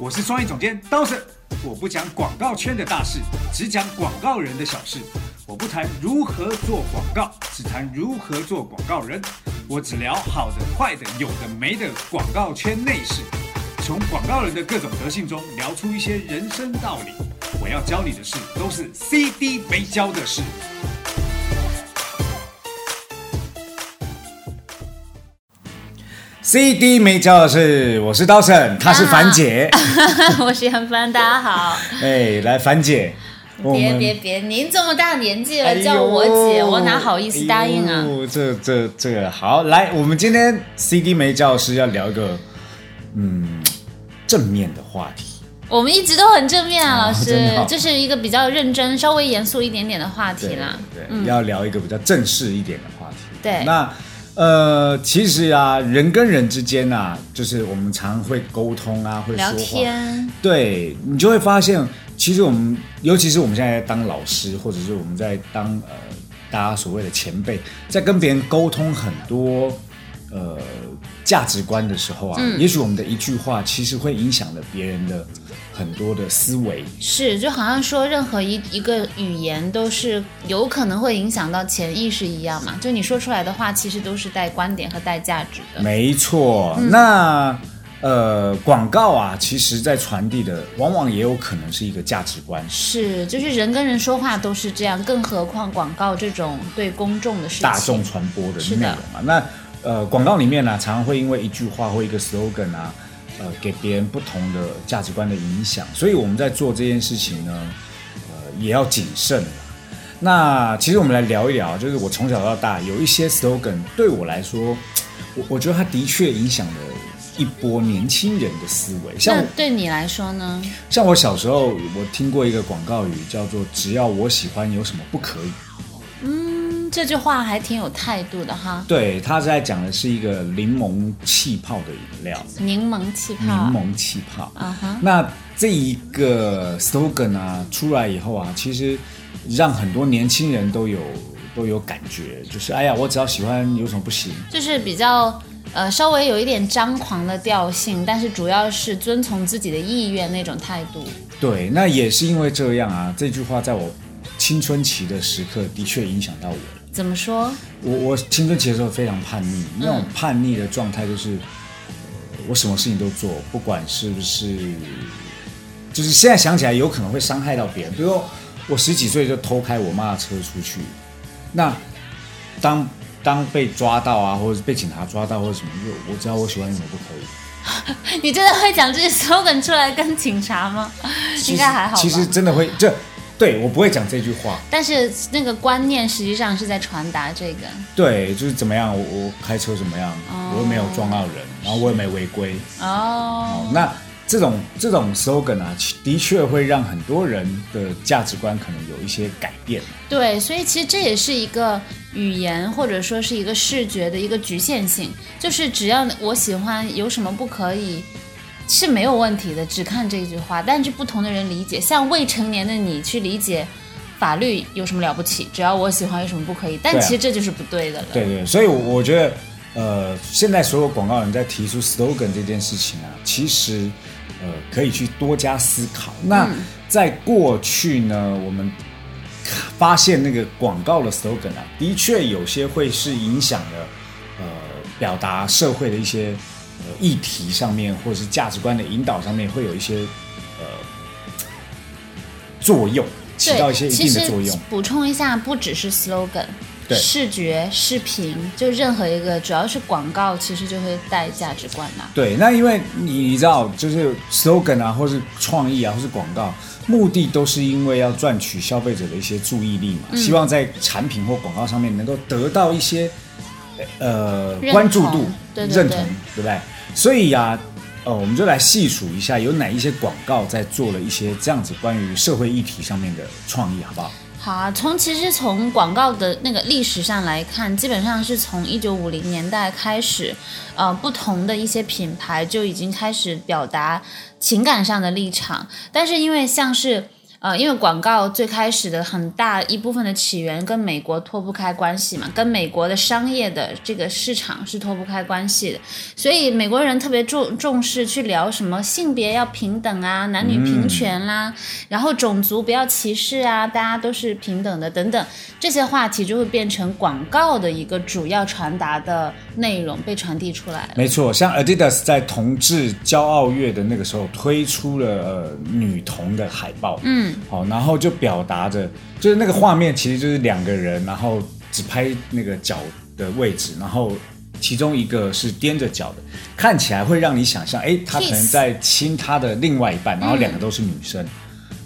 我是创意总监刀神，我不讲广告圈的大事，只讲广告人的小事。我不谈如何做广告，只谈如何做广告人。我只聊好的、坏的、有的没的广告圈内事，从广告人的各种德性中聊出一些人生道理。我要教你的事，都是 CD 没教的事。CD 没教的是，我是刀神，她是樊姐。我是杨帆，大家好。哎，来樊姐，别别别，您这么大年纪了，哎叫我姐，我哪好意思答应啊？哎这这这个好，来，我们今天 CD 没教师要聊一个嗯正面的话题。我们一直都很正面啊，哦老师这是一个比较认真、稍微严肃一点点的话题啦。对，要聊一个比较正式一点的话题。对那呃，其实啊，人跟人之间啊，就是我们常会沟通啊，会说聊话。天，对你就会发现，其实我们，尤其是我们现在在当老师，或者是我们在当呃大家所谓的前辈，在跟别人沟通很多呃价值观的时候啊，嗯也许我们的一句话，其实会影响了别人的很多的思维。是就好像说任何一一个语言都是有可能会影响到潜意识一样嘛，就你说出来的话，其实都是带观点和带价值的。没错，嗯那呃广告啊，其实在传递的，往往也有可能是一个价值观。是，就是人跟人说话都是这样，更何况广告这种对公众的事情。大众传播的内容啊。那呃，广告里面呢、常常会因为一句话或一个 slogan 啊，呃，给别人不同的价值观的影响，所以我们在做这件事情呢，呃，也要谨慎啊那其实我们来聊一聊，就是我从小到大有一些 slogan 对我来说，我我觉得它的确影响了一波年轻人的思维。像那对你来说呢？像我小时候，我听过一个广告语，叫做“只要我喜欢，有什么不可以”。嗯，这句话还挺有态度的哈。对，他在讲的是一个柠檬气泡的饮料，柠檬气泡，柠檬气泡。啊哈，那这一个 slogan 啊出来以后啊，其实让很多年轻人都有都有感觉，就是哎呀，我只要喜欢，有什么不行？就是比较呃稍微有一点张狂的调性，但是主要是遵从自己的意愿那种态度。对，那也是因为这样啊，这句话在我青春期的时刻的确影响到我了。怎么说？我我青春期的时候非常叛逆，那种叛逆的状态就是，呃我什么事情都做，不管是不是，就是现在想起来有可能会伤害到别人。比如说我十几岁就偷开我妈的车出去，那当当被抓到啊，或者是被警察抓到或者什么，就我知道我喜欢什么不可以。你真的会讲这些 slogan 出来跟警察吗？应该还好吧。其实真的会，这对我不会讲这句话。但是那个观念实际上是在传达这个。对，就是怎么样，我我开车怎么样，我又没有撞到人，然后我也没违规。哦，那这种这种 slogan 啊，的确会让很多人的价值观可能有一些改变。对，所以其实这也是一个语言或者说是一个视觉的一个局限性，就是只要我喜欢，有什么不可以是没有问题的，只看这句话。但是不同的人理解，像未成年的你去理解法律有什么了不起，只要我喜欢有什么不可以？但其实这就是不对的了。对对，所以我我觉得，呃，现在所有广告人在提出 slogan 这件事情啊，其实呃可以去多加思考。那在过去呢，我们发现那个广告的 slogan 啊，的确有些会是影响了呃表达社会的一些呃议题上面，或者是价值观的引导上面，会有一些呃作用，起到一些一定的作用。补充一下，不只是 slogan。对视觉、视频，就任何一个，主要是广告，其实就会带价值观嘛、对，那因为你你知道，就是 slogan 啊，或是创意啊，或是广告，目的都是因为要赚取消费者的一些注意力嘛，希望在产品或广告上面能够得到一些呃关注度、对对认同，对对不对？所以呀、呃，我们就来细数一下有哪一些广告在做了一些这样子关于社会议题上面的创意，好不好？好啊，从其实从广告的那个历史上来看，基本上是从一九五零年代开始，呃，不同的一些品牌就已经开始表达情感上的立场，但是因为像是呃，因为广告最开始的很大一部分的起源跟美国脱不开关系嘛，跟美国的商业的这个市场是脱不开关系的，所以美国人特别重重视去聊什么性别要平等啊，男女平权啦，然后种族不要歧视啊，大家都是平等的等等，这些话题就会变成广告的一个主要传达的内容被传递出来。没错，像 Adidas 在同志骄傲月的那个时候推出了呃女童的海报，嗯，好，然后就表达着，就是那个画面其实就是两个人，然后只拍那个脚的位置，然后其中一个是踮着脚的，看起来会让你想象，哎，他可能在亲他的另外一半，然后两个都是女生。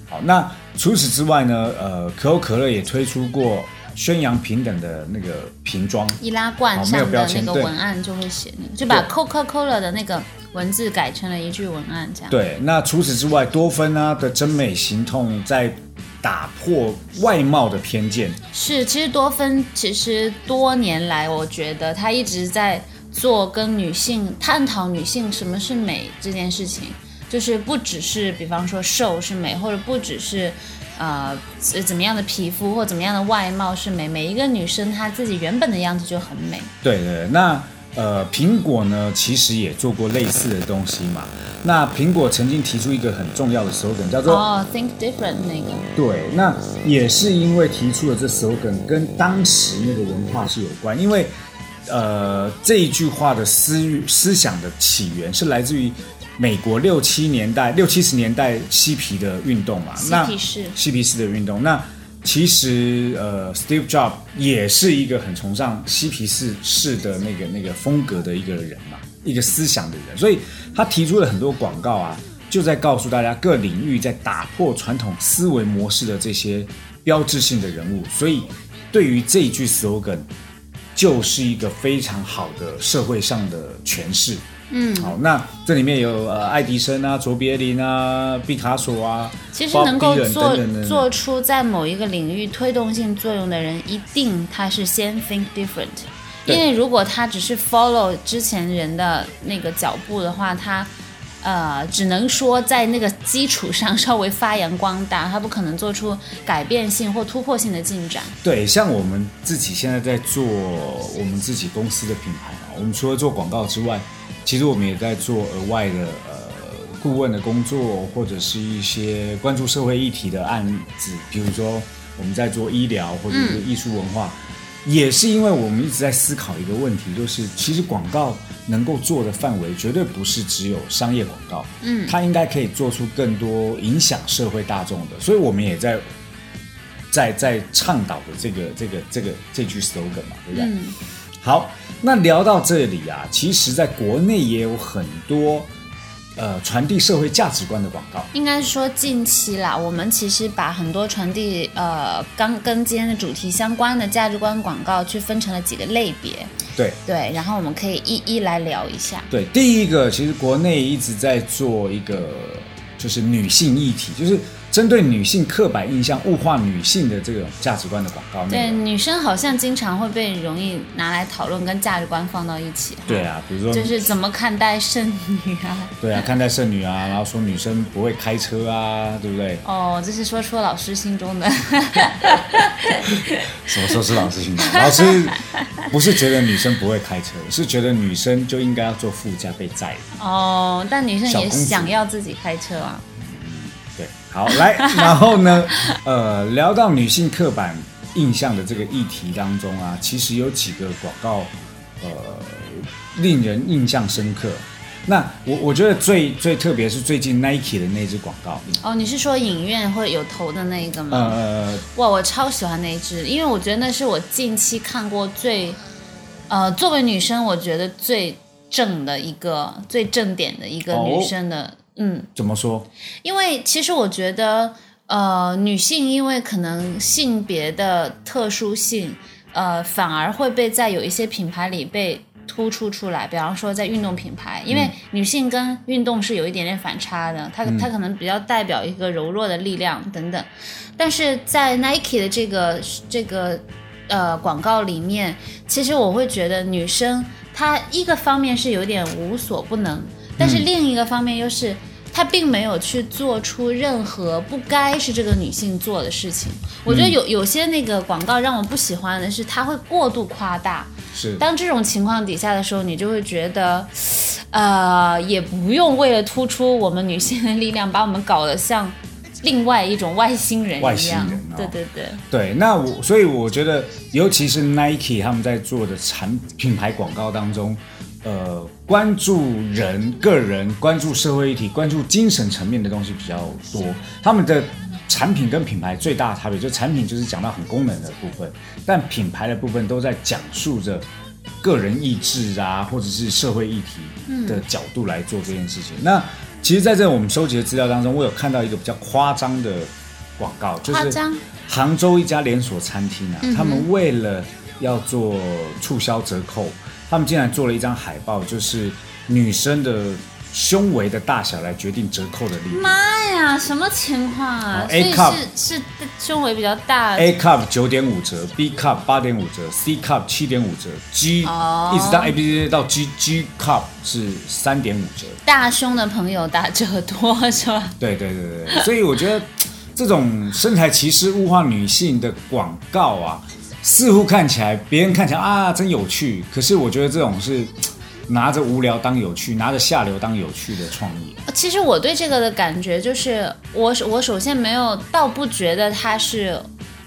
好，那除此之外呢，呃，可口可乐也推出过宣扬平等的那个瓶装，易拉罐哦没有上的那个标签对。文案就会写那个，就把对。Coca-Cola 的那个文字改成了一句文案，这样。对，那除此之外，多芬啊的真美行动在打破外貌的偏见。是，其实多芬其实多年来，我觉得他一直在做跟女性探讨女性什么是美这件事情，就是不只是比方说瘦是美，或者不只是呃怎怎么样的皮肤或怎么样的外貌是美，每一个女生她自己原本的样子就很美。对对，那呃，苹果呢，其实也做过类似的东西嘛。那苹果曾经提出一个很重要的 slogan，叫做哦，Think Different 那个，对，那也是因为提出了这 slogan，跟当时那个文化是有关。因为呃，这一句话的思域思想的起源是来自于美国六七年代、六七十年代嬉皮的运动嘛。那嬉皮士嬉皮士的运动，那其实呃，Steve Jobs 也是一个很崇尚嬉皮士式的那个那个风格的一个人嘛，一个思想的人，所以他提出了很多广告啊，就在告诉大家各领域在打破传统思维模式的这些标志性的人物，所以对于这一句 slogan 就是一个非常好的社会上的诠释。嗯，好，那这里面有呃爱迪生啊、卓别林啊、毕卡索啊，其实能够做做出在某一个领域推动性作用的人，一定他是先 think different。因为如果他只是 follow 之前人的那个脚步的话，他呃只能说在那个基础上稍微发扬光大，它不可能做出改变性或突破性的进展。对，像我们自己现在在做我们自己公司的品牌啊，我们除了做广告之外，其实我们也在做额外的呃顾问的工作，或者是一些关注社会议题的案子，比如说我们在做医疗或者是艺术文化，也是因为我们一直在思考一个问题，就是其实广告能够做的范围绝对不是只有商业广告，嗯，它应该可以做出更多影响社会大众的，所以我们也在在在倡导的这个这个这个这句 slogan 嘛，对不对？好，那聊到这里啊，其实在国内也有很多呃传递社会价值观的广告。应该是说近期啦，我们其实把很多传递呃刚跟今天的主题相关的价值观广告，去分成了几个类别。对对，然后我们可以一一来聊一下。对，第一个其实国内一直在做一个就是女性议题，就是针对女性刻板印象、物化女性的这种价值观的广告内对，女生好像经常会被容易拿来讨论，跟价值观放到一起。对，啊，比如说就是怎么看待剩女啊？对啊，看待剩女啊，然后说女生不会开车啊，对不对？哦，这是说出老师心中的。什么时候是老师心中？老师不是觉得女生不会开车，是觉得女生就应该要坐副驾被载。哦，但女生也想要自己开车啊。对，好来，然后呢，呃，聊到女性刻板印象的这个议题当中啊，其实有几个广告，呃，令人印象深刻。那我我觉得最最特别是最近 Nike 的那支广告，哦，你是说影院会有头的那一个吗？呃，哇，我超喜欢那一支，因为我觉得那是我近期看过最，呃，作为女生，我觉得最正的一个、最正点的一个哦女生的，嗯，怎么说？因为其实我觉得，呃，女性因为可能性别的特殊性，呃，反而会被在有一些品牌里被突出出来。比方说在运动品牌，因为女性跟运动是有一点点反差的，它它可能比较代表一个柔弱的力量等等。但是在 Nike 的这个这个呃广告里面，其实我会觉得女生她一个方面是有点无所不能，但是另一个方面又是她并没有去做出任何不该是这个女性做的事情。我觉得有有些那个广告让我不喜欢的是，他会过度夸大。是，当这种情况底下的时候，你就会觉得，呃，也不用为了突出我们女性的力量，把我们搞得像另外一种外星人一样。星人哦对对对，对，那我所以我觉得，尤其是 Nike 他们在做的产品牌广告当中，呃，关注人个人、关注社会议题、关注精神层面的东西比较多。他们的产品跟品牌最大的差别，就产品就是讲到很功能的部分，但品牌的部分都在讲述着个人意志啊，或者是社会议题的角度来做这件事情。那其实，在这我们收集的资料当中，我有看到一个比较夸张的广告，就是杭州一家连锁餐厅啊，他们为了要做促销折扣，他们竟然做了一张海报，就是女生的胸围的大小来决定折扣的力度。妈呀，什么情况啊 A cup 是是胸围比较大 A cup 九点五折，B cup 八点五折，C cup 七点五折，G、哦一直到 A B C 到 G G cup 是三点五折。大胸的朋友打折多是吧？对对对对对，所以我觉得这种身材歧视、物化女性的广告啊，似乎看起来别人看起来啊真有趣，可是我觉得这种是拿着无聊当有趣，拿着下流当有趣的创意。其实我对这个的感觉就是，我我首先没有，倒不觉得它是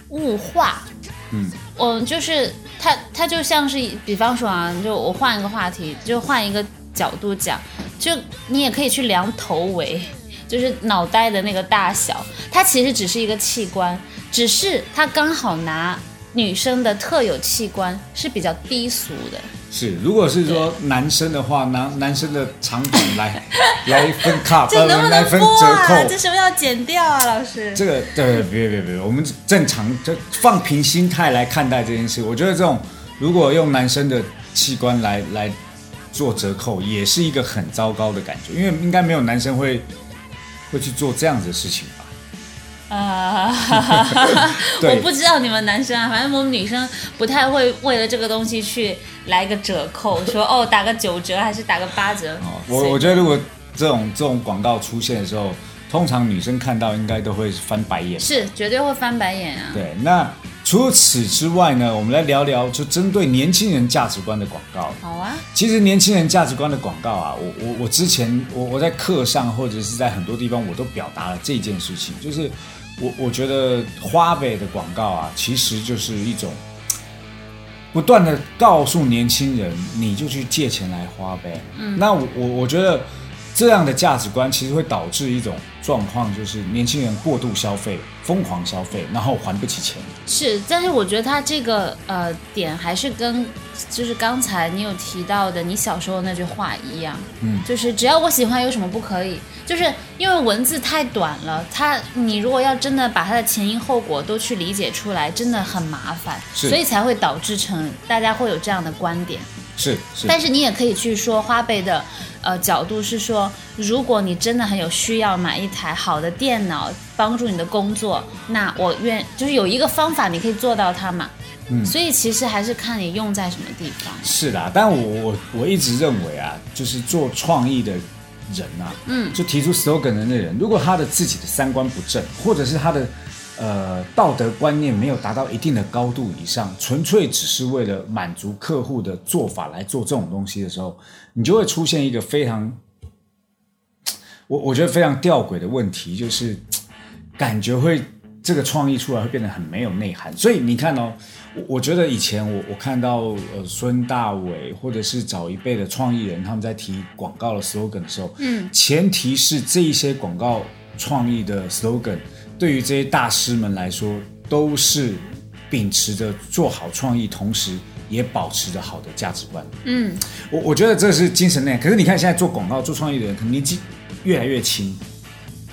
物化，嗯，我就是它它就像是，比方说啊，就我换一个话题，就换一个角度讲，就你也可以去量头围，就是脑袋的那个大小，它其实只是一个器官，只是它刚好拿女生的特有器官是比较低俗的。是，如果是说男生的话，拿男生的长短来 来分 cup，这能不来分能播啊？折扣，这是不是要剪掉啊，老师？这个对，别别别，我们正常就放平心态来看待这件事。我觉得这种如果用男生的器官来来做折扣，也是一个很糟糕的感觉，因为应该没有男生会会去做这样子的事情吧？啊，我不知道你们男生啊，反正我们女生不太会为了这个东西去来个折扣，说哦打个九折还是打个八折。哦，我我觉得如果这种这种广告出现的时候，通常女生看到应该都会翻白眼。是绝对会翻白眼啊。对，那除此之外呢，我们来聊聊就针对年轻人价值观的广告。好啊，其实年轻人价值观的广告啊，我我我之前我我在课上或者是在很多地方我都表达了这件事情，就是我我觉得花呗的广告啊，其实就是一种不断的告诉年轻人，你就去借钱来花呗。嗯，那我我我觉得这样的价值观其实会导致一种状况，就是年轻人过度消费、疯狂消费，然后还不起钱。是，但是我觉得他这个呃点还是跟就是刚才你有提到的你小时候那句话一样，嗯，就是只要我喜欢有什么不可以？就是因为文字太短了，它你如果要真的把它的前因后果都去理解出来，真的很麻烦，是所以才会导致成大家会有这样的观点。是是，但是你也可以去说花呗的呃角度是说，如果你真的很有需要买一台好的电脑帮助你的工作，那我愿就是有一个方法你可以做到它嘛。嗯所以其实还是看你用在什么地方。是啦，但我我我一直认为啊，就是做创意的人啊，嗯，就提出 slogan 的那人，如果他的自己的三观不正，或者是他的呃道德观念没有达到一定的高度以上，纯粹只是为了满足客户的做法来做这种东西的时候，你就会出现一个非常，我我觉得非常吊诡的问题，就是感觉会这个创意出来会变得很没有内涵。所以你看哦，我我觉得以前我我看到呃孙大伟或者是早一辈的创意人他们在提广告的 slogan 的时候，嗯，前提是这一些广告创意的 slogan 对于这些大师们来说都是秉持着做好创意，同时也保持着好的价值观。嗯，我我觉得这是精神内。可是你看现在做广告、做创意的人，可能年纪越来越轻，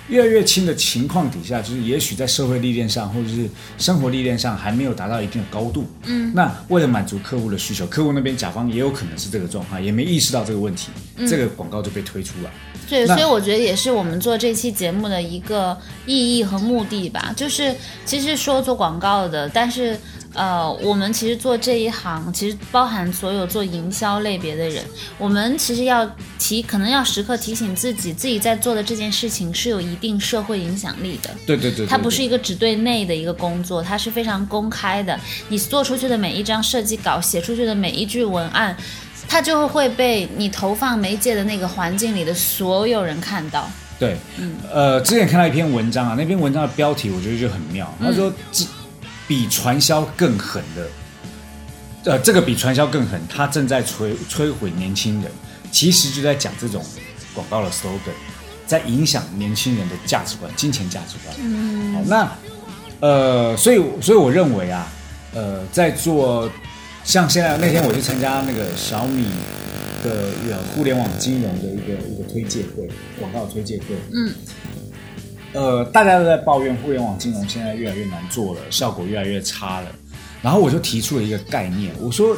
越来越轻的情况底下，就是也许在社会历练上或者是生活历练上还没有达到一定的高度。嗯，那为了满足客户的需求，客户那边甲方也有可能是这个状况，也没意识到这个问题，这个广告就被推出了。对，所以我觉得也是我们做这期节目的一个意义和目的吧。就是其实说做广告的，但是呃，我们其实做这一行，其实包含所有做营销类别的人，我们其实要提，可能要时刻提醒自己，自己在做的这件事情是有一定社会影响力的。对对对，它不是一个只对内的一个工作，它是非常公开的。你做出去的每一张设计稿，写出去的每一句文案，它就会被你投放媒介的那个环境里的所有人看到。对，嗯，呃，之前看到一篇文章啊，那篇文章的标题我觉得就很妙，他说这。比传销更狠的，呃，这个比传销更狠，它正在摧摧毁年轻人。其实就在讲这种广告的 slogan，在影响年轻人的价值观、金钱价值观。嗯，好，那呃，所以所以我认为啊，呃，在做像现在那天我去参加那个小米的互联网金融的一个一个推介会，广告推介会。嗯。呃，大家都在抱怨互联网金融现在越来越难做了，效果越来越差了。然后我就提出了一个概念，我说，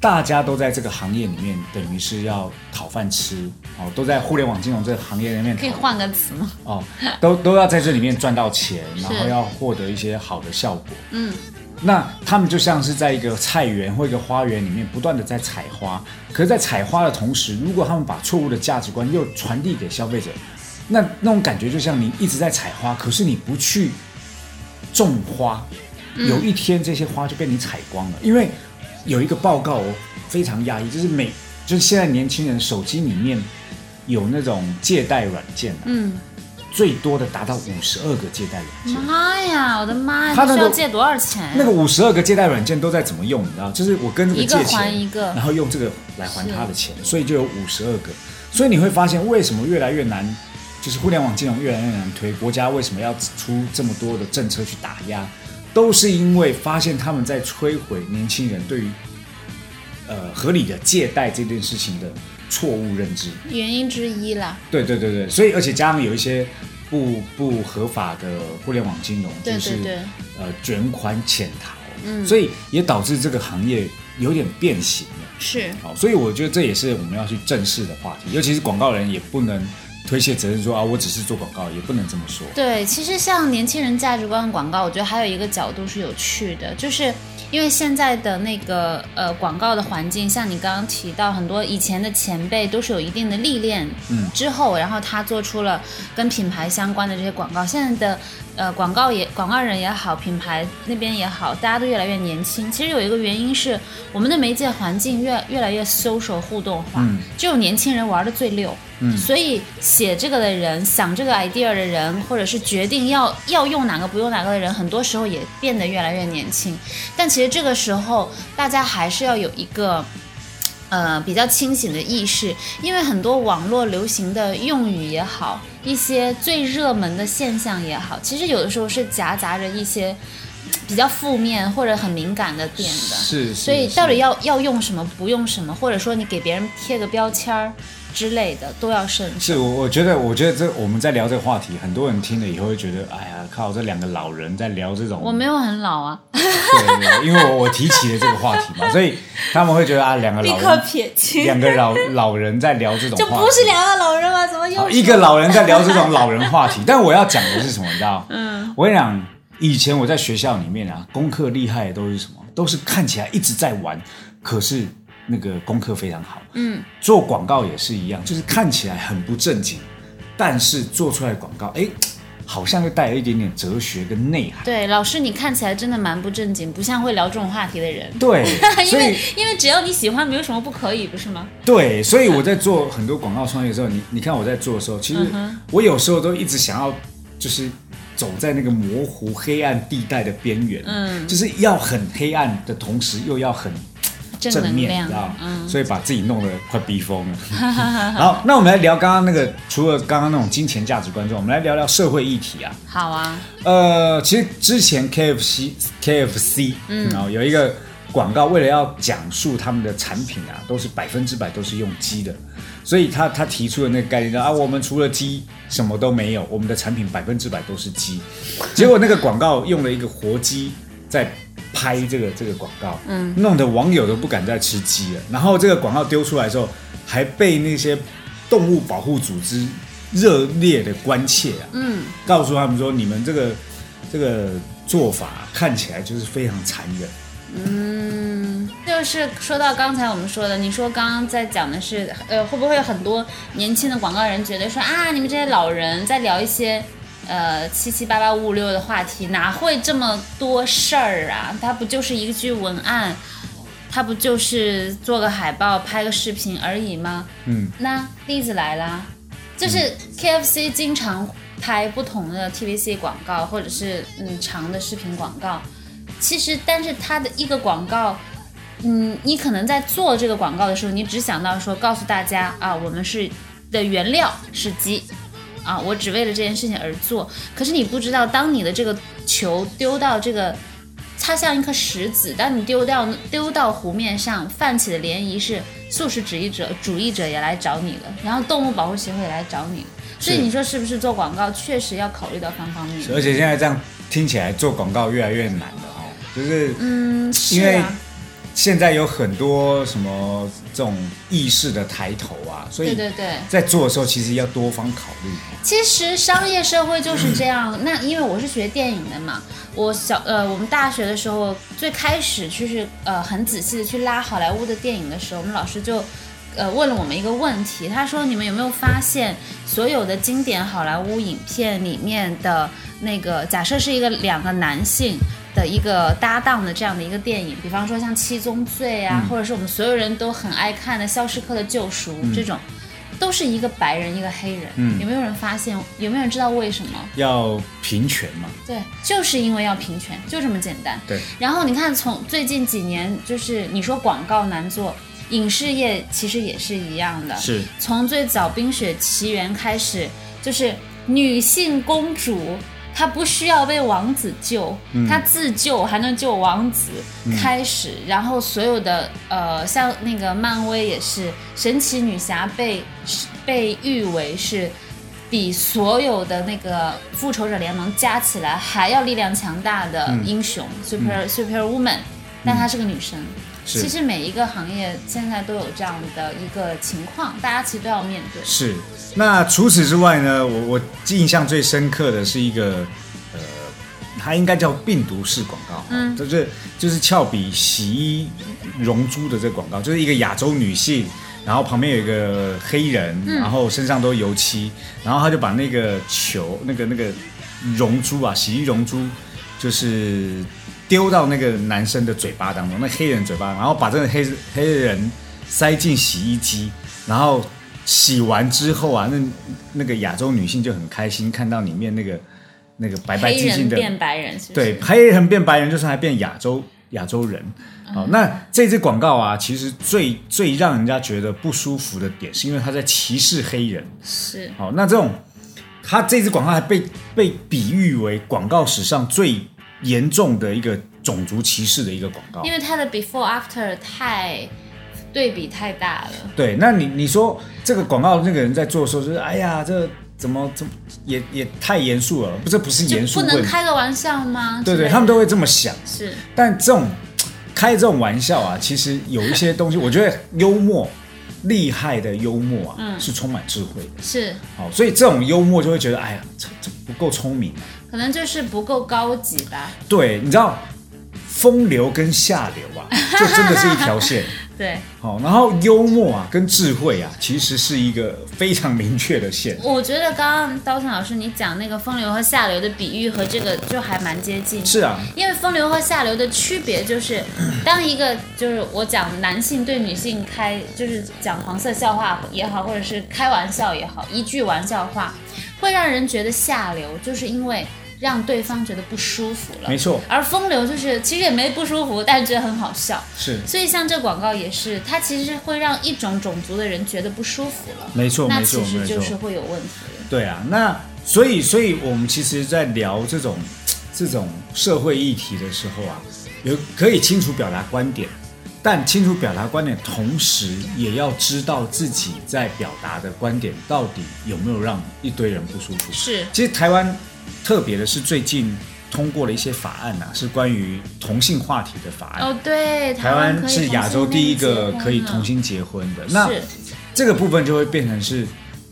大家都在这个行业里面，等于是要讨饭吃哦，都在互联网金融这个行业里面。可以换个词吗？哦，都都要在这里面赚到钱，然后要获得一些好的效果。嗯，那他们就像是在一个菜园或一个花园里面不断的在采花，可是，在采花的同时，如果他们把错误的价值观又传递给消费者。那那种感觉就像你一直在采花，可是你不去种花，有一天这些花就被你采光了。因为有一个报告我非常压抑，就是每就是现在年轻人手机里面有那种借贷软件，嗯，最多的达到五十二个借贷软件。妈呀，我的妈呀！他需要借多少钱？那个五十二个借贷软件都在怎么用？你知道，就是我跟这个借钱，一个然后用这个来还他的钱，所以就有五十二个。所以你会发现为什么越来越难。就是互联网金融越来越难推，国家为什么要出这么多的政策去打压？都是因为发现他们在摧毁年轻人对于呃合理的借贷这件事情的错误认知，原因之一啦。对对对对，所以而且加上有一些不不合法的互联网金融，就是呃卷款潜逃，嗯，所以也导致这个行业有点变形了。是，好，所以我觉得这也是我们要去正视的话题，尤其是广告人也不能。推卸责任说啊，我只是做广告，也不能这么说。对，其实像年轻人价值观的广告，我觉得还有一个角度是有趣的，就是因为现在的那个呃广告的环境，像你刚刚提到，很多以前的前辈都是有一定的历练，嗯，之后然后他做出了跟品牌相关的这些广告。现在的呃广告也广告人也好，品牌那边也好，大家都越来越年轻。其实有一个原因是我们的媒介环境越越来越 social 互动化，只有年轻人玩的最溜。所以写这个的人，想这个 idea 的人，或者是决定要要用哪个不用哪个的人，很多时候也变得越来越年轻。但其实这个时候，大家还是要有一个呃比较清醒的意识，因为很多网络流行的用语也好，一些最热门的现象也好，其实有的时候是夹杂着一些比较负面或者很敏感的点的。是。所以到底要要用什么，不用什么，或者说你给别人贴个标签儿。之类的都要慎重。是，我我觉得，我觉得这我们在聊这个话题，很多人听了以后会觉得，哎呀，靠，这两个老人在聊这种。我没有很老啊。对，因为我我提起了这个话题嘛，所以他们会觉得啊，两个老人撇清，两个老老人在聊这种。就不是两个老人吗？怎么又一个老人在聊这种老人话题？但我要讲的是什么？你知道？嗯。我跟你讲，以前我在学校里面啊，功课厉害的都是什么？都是看起来一直在玩，可是。那个功课非常好，嗯，做广告也是一样，就是看起来很不正经，但是做出来的广告，哎，好像又带有一点点哲学跟内涵。对，老师，你看起来真的蛮不正经，不像会聊这种话题的人。对，因为因为只要你喜欢，没有什么不可以，不是吗？对，所以我在做很多广告创业的时候，你你看我在做的时候，其实我有时候都一直想要，就是走在那个模糊黑暗地带的边缘，嗯，就是要很黑暗的同时，又要很。正面，知道所以把自己弄得快逼疯了。好，那我们来聊刚刚那个，除了刚刚那种金钱价值观之外，我们来聊聊社会议题啊。好啊。呃，其实之前 KFC KFC，嗯，然后有一个广告，为了要讲述他们的产品啊，都是百分之百都是用鸡的，所以他他提出的那个概念啊，我们除了鸡什么都没有，我们的产品百分之百都是鸡。结果那个广告用了一个活鸡在。拍这个这个广告，嗯，弄得网友都不敢再吃鸡了。然后这个广告丢出来之后，还被那些动物保护组织热烈的关切啊，嗯，告诉他们说，你们这个这个做法看起来就是非常残忍。嗯，就是说到刚才我们说的，你说刚刚在讲的是，呃，会不会有很多年轻的广告人觉得说啊，你们这些老人在聊一些，呃，七七八八五五六的话题，哪会这么多事儿啊？它不就是一句文案，它不就是做个海报、拍个视频而已吗？嗯，那例子来啦，就是 KFC 经常拍不同的 TVC 广告，或者是嗯长的视频广告。其实，但是它的一个广告，嗯，你可能在做这个广告的时候，你只想到说告诉大家啊，我们是的原料是鸡，啊，我只为了这件事情而做。可是你不知道，当你的这个球丢到这个，它像一颗石子，当你丢掉丢到湖面上，泛起的涟漪是素食主义者主义者也来找你了，然后动物保护协会也来找你，所以你说是不是做广告确实要考虑到方方面面？而且现在这样听起来做广告越来越难了。就是嗯，因为现在有很多什么这种意识的抬头啊，所以对对对，在做的时候其实要多方考虑。其实商业社会就是这样。那因为我是学电影的嘛，我小呃，我们大学的时候最开始就是呃很仔细的去拉好莱坞的电影的时候，我们老师就呃问了我们一个问题，他说你们有没有发现所有的经典好莱坞影片里面的那个假设是一个两个男性。的一个搭档的这样的一个电影，比方说像《七宗罪》啊，或者是我们所有人都很爱看的《肖申克的救赎》这种，都是一个白人一个黑人。嗯，有没有人发现？有没有人知道为什么？要平权嘛？对，就是因为要平权，就这么简单。对。然后你看，从最近几年，就是你说广告难做，影视业其实也是一样的。是。从最早《冰雪奇缘》开始，就是女性公主。他不需要被王子救，他自救还能救王子。开始，然后所有的呃，像那个漫威也是，神奇女侠被被誉为是比所有的那个复仇者联盟加起来还要力量强大的英雄，super super woman，但她是个女生。其实每一个行业现在都有这样的一个情况，大家其实都要面对。是，那除此之外呢？我我印象最深刻的是一个，呃，它应该叫病毒式广告，嗯，就是就是俏比洗衣溶珠的这个广告，就是一个亚洲女性，然后旁边有一个黑人，然后身上都油漆，然后他就把那个球，那个那个绒珠啊，洗衣绒珠，就是。丢到那个男生的嘴巴当中，那黑人嘴巴，然后把这个黑黑人塞进洗衣机，然后洗完之后啊，那那个亚洲女性就很开心，看到里面那个那个白白净净的变白人，对，黑人变白人就是还变亚洲亚洲人。好，那这支广告啊，其实最最让人家觉得不舒服的点，是因为他在歧视黑人。是，好，那这种他这支广告还被被比喻为广告史上最。严重的一个种族歧视的一个广告，因为它的 before after 太对比太大了。对，那你你说这个广告那个人在做的时候，就是哎呀，这怎么怎么也也太严肃了，不这不是严肃，不能开个玩笑吗？对对，他们都会这么想。是，但这种开这种玩笑啊，其实有一些东西，我觉得幽默厉害的幽默啊，嗯是充满智慧的。是，好，所以这种幽默就会觉得，哎呀，这这不够聪明。可能就是不够高级吧。对，你知道，风流跟下流啊，就真的是一条线。对，好，然后幽默啊，跟智慧啊，其实是一个非常明确的线。我觉得刚刚刀森老师你讲那个风流和下流的比喻和这个就还蛮接近。是啊，因为风流和下流的区别就是，当一个就是我讲男性对女性开，就是讲黄色笑话也好，或者是开玩笑也好，一句玩笑话会让人觉得下流，就是因为。让对方觉得不舒服了，没错。而风流就是其实也没不舒服，但是觉得很好笑。是。所以像这广告也是，它其实会让一种种族的人觉得不舒服了。没错，那其实就是会有问题。对啊，那所以所以我们其实，在聊这种这种社会议题的时候啊，有可以清楚表达观点，但清楚表达观点，同时也要知道自己在表达的观点到底有没有让一堆人不舒服。是。其实台湾。特别的是，最近通过了一些法案呐，是关于同性话题的法案。哦，对，台湾是亚洲第一个可以同性结婚的。那这个部分就会变成是，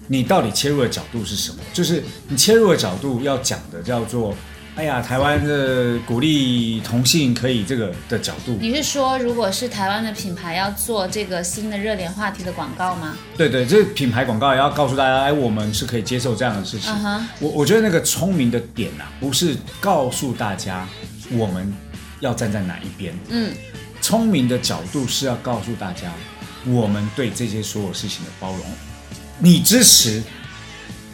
你到底切入的角度是什么？就是你切入的角度要讲的叫做，哎呀，台湾的鼓励同性可以这个的角度，你是说，如果是台湾的品牌要做这个新的热点话题的广告吗？对对，这品牌广告也要告诉大家，哎，我们是可以接受这样的事情。我我觉得那个聪明的点啊，不是告诉大家我们要站在哪一边，嗯，聪明的角度是要告诉大家，我们对这些所有事情的包容。你支持，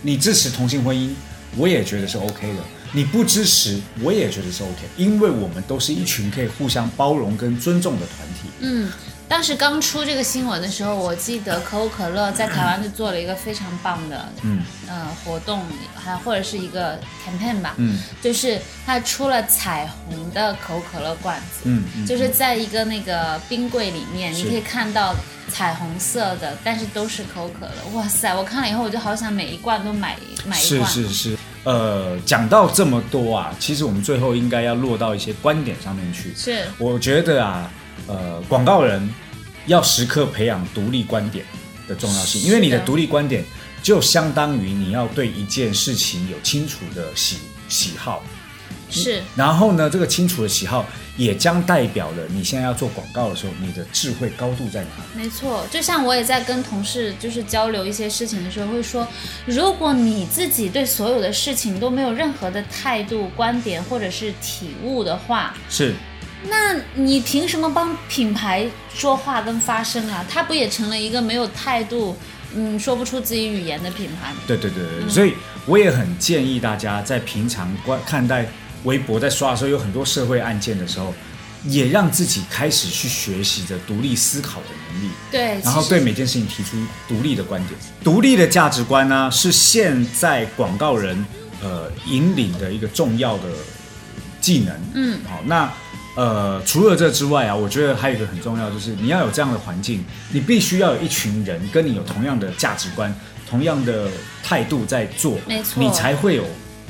你支持同性婚姻，我也觉得是 OK 的。你不支持，我也觉得是 OK，因为我们都是一群可以互相包容跟尊重的团体。嗯，当时刚出这个新闻的时候，我记得可口可乐在台湾就做了一个非常棒的，嗯呃，活动，还或者是一个 campaign 吧，嗯就是它出了彩虹的可口可乐罐子，嗯嗯，就是在一个那个冰柜里面，你可以看到彩虹色的，但是都是可口可乐。哇塞！我看了以后，我就好想每一罐都买买一是罐。是是，呃，讲到这么多啊，其实我们最后应该要落到一些观点上面去。是。我觉得啊，呃，广告人要时刻培养独立观点的重要性，因为你的独立观点就相当于你要对一件事情有清楚的喜喜好，是，然后呢，这个清楚的喜好也将代表了你现在要做广告的时候，你的智慧高度在哪里。没错。就像我也在跟同事就是交流一些事情的时候，会说，如果你自己对所有的事情都没有任何的态度、观点或者是体悟的话，是，那你凭什么帮品牌说话跟发声啊？他不也成了一个没有态度，嗯，说不出自己语言的品牌吗？对对对对，所以我也很建议大家在平常观看待微博在刷的时候，有很多社会案件的时候，也让自己开始去学习着独立思考的能力，对，然后对每件事情提出独立的观点。独立的价值观呢，是现在广告人呃引领的一个重要的技能。嗯，好，那呃，除了这之外啊，我觉得还有一个很重要，就是你要有这样的环境，你必须要有一群人跟你有同样的价值观、同样的态度在做，没错你才会有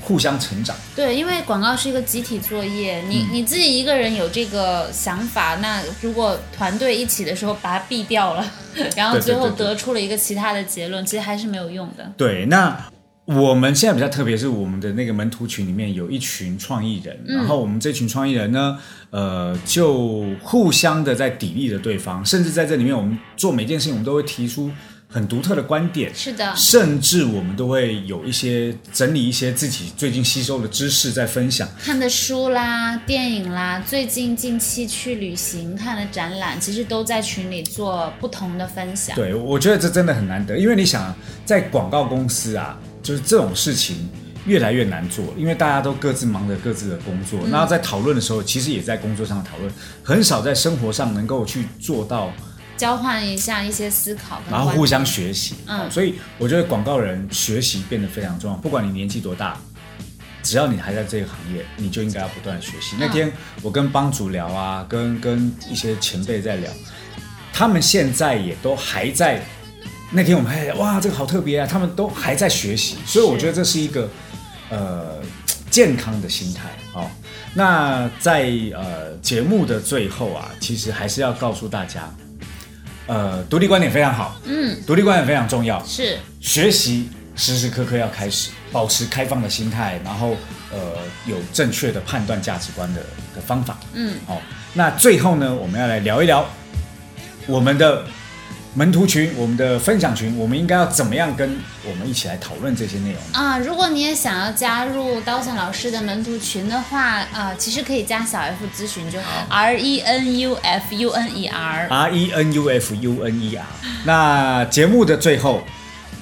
互相成长。对，因为广告是一个集体作业，你、嗯你自己一个人有这个想法，那如果团队一起的时候把它毙掉了，然后最后得出了一个其他的结论，其实还是没有用的。对，那我们现在比较特别是我们的那个门徒群里面有一群创意人，然后我们这群创意人呢，呃，就互相的在砥砺着对方，甚至在这里面，我们做每件事情，我们都会提出很独特的观点。是的，甚至我们都会有一些整理一些自己最近吸收的知识在分享。看的书啦、电影啦，最近近期去旅行看的展览，其实都在群里做不同的分享。对，我觉得这真的很难得，因为你想啊，在广告公司啊，就是这种事情越来越难做，因为大家都各自忙着各自的工作，然后在讨论的时候，其实也在工作上讨论，很少在生活上能够去做到，交换一下一些思考然后互相学习。嗯所以我觉得广告人学习变得非常重要，不管你年纪多大。只要你还在这个行业，你就应该要不断学习。那天我跟帮主聊啊，跟跟一些前辈在聊，他们现在也都还在。那天我们还哇，这个好特别啊！他们都还在学习，所以我觉得这是一个呃健康的心态。哦、那在呃节目的最后啊，其实还是要告诉大家，呃，独立观点非常好，嗯，独立观点非常重要，是。学习时时刻刻要开始，保持开放的心态，然后呃有正确的判断价值观的的方法。嗯，好、那最后呢，我们要来聊一聊我们的门徒群，我们的分享群，我们应该要怎么样跟我们一起来讨论这些内容呢？啊，如果你也想要加入刀森老师的门徒群的话，啊，其实可以加小 F 咨询就好，R E N U F U N E R。R E N U F U N E R。那节目的最后，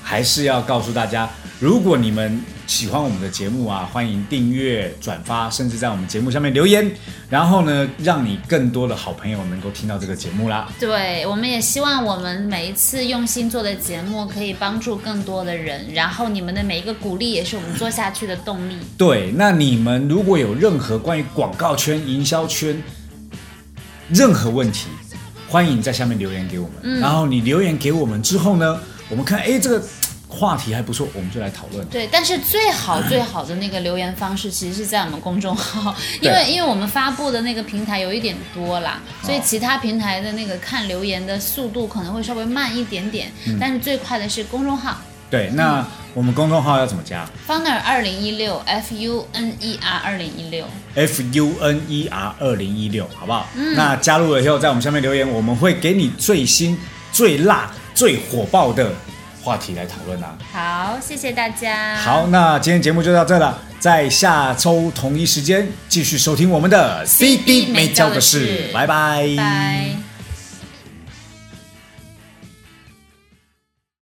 还是要告诉大家，如果你们喜欢我们的节目啊，欢迎订阅、转发，甚至在我们节目下面留言，然后呢，让你更多的好朋友能够听到这个节目啦。对，我们也希望我们每一次用心做的节目可以帮助更多的人，然后你们的每一个鼓励也是我们做下去的动力。对，那你们如果有任何关于广告圈、营销圈任何问题，欢迎在下面留言给我们。然后你留言给我们之后呢，我们看，哎，这个话题还不错，我们就来讨论。对，但是最好最好的那个留言方式，其实是在我们公众号，因为因为我们发布的那个平台有一点多啦，所以其他平台的那个看留言的速度可能会稍微慢一点点，但是最快的是公众号。对，那我们公众号要怎么加？Funer 二零一六 F U N E R 二零一六？F U N E R 二零一六，好不好？嗯。那加入了以后，在我们下面留言，我们会给你最新、最辣、最火爆的话题来讨论啊。好，谢谢大家。好，那今天节目就到这了，在下周同一时间继续收听我们的 CD 没教的事，拜拜。拜。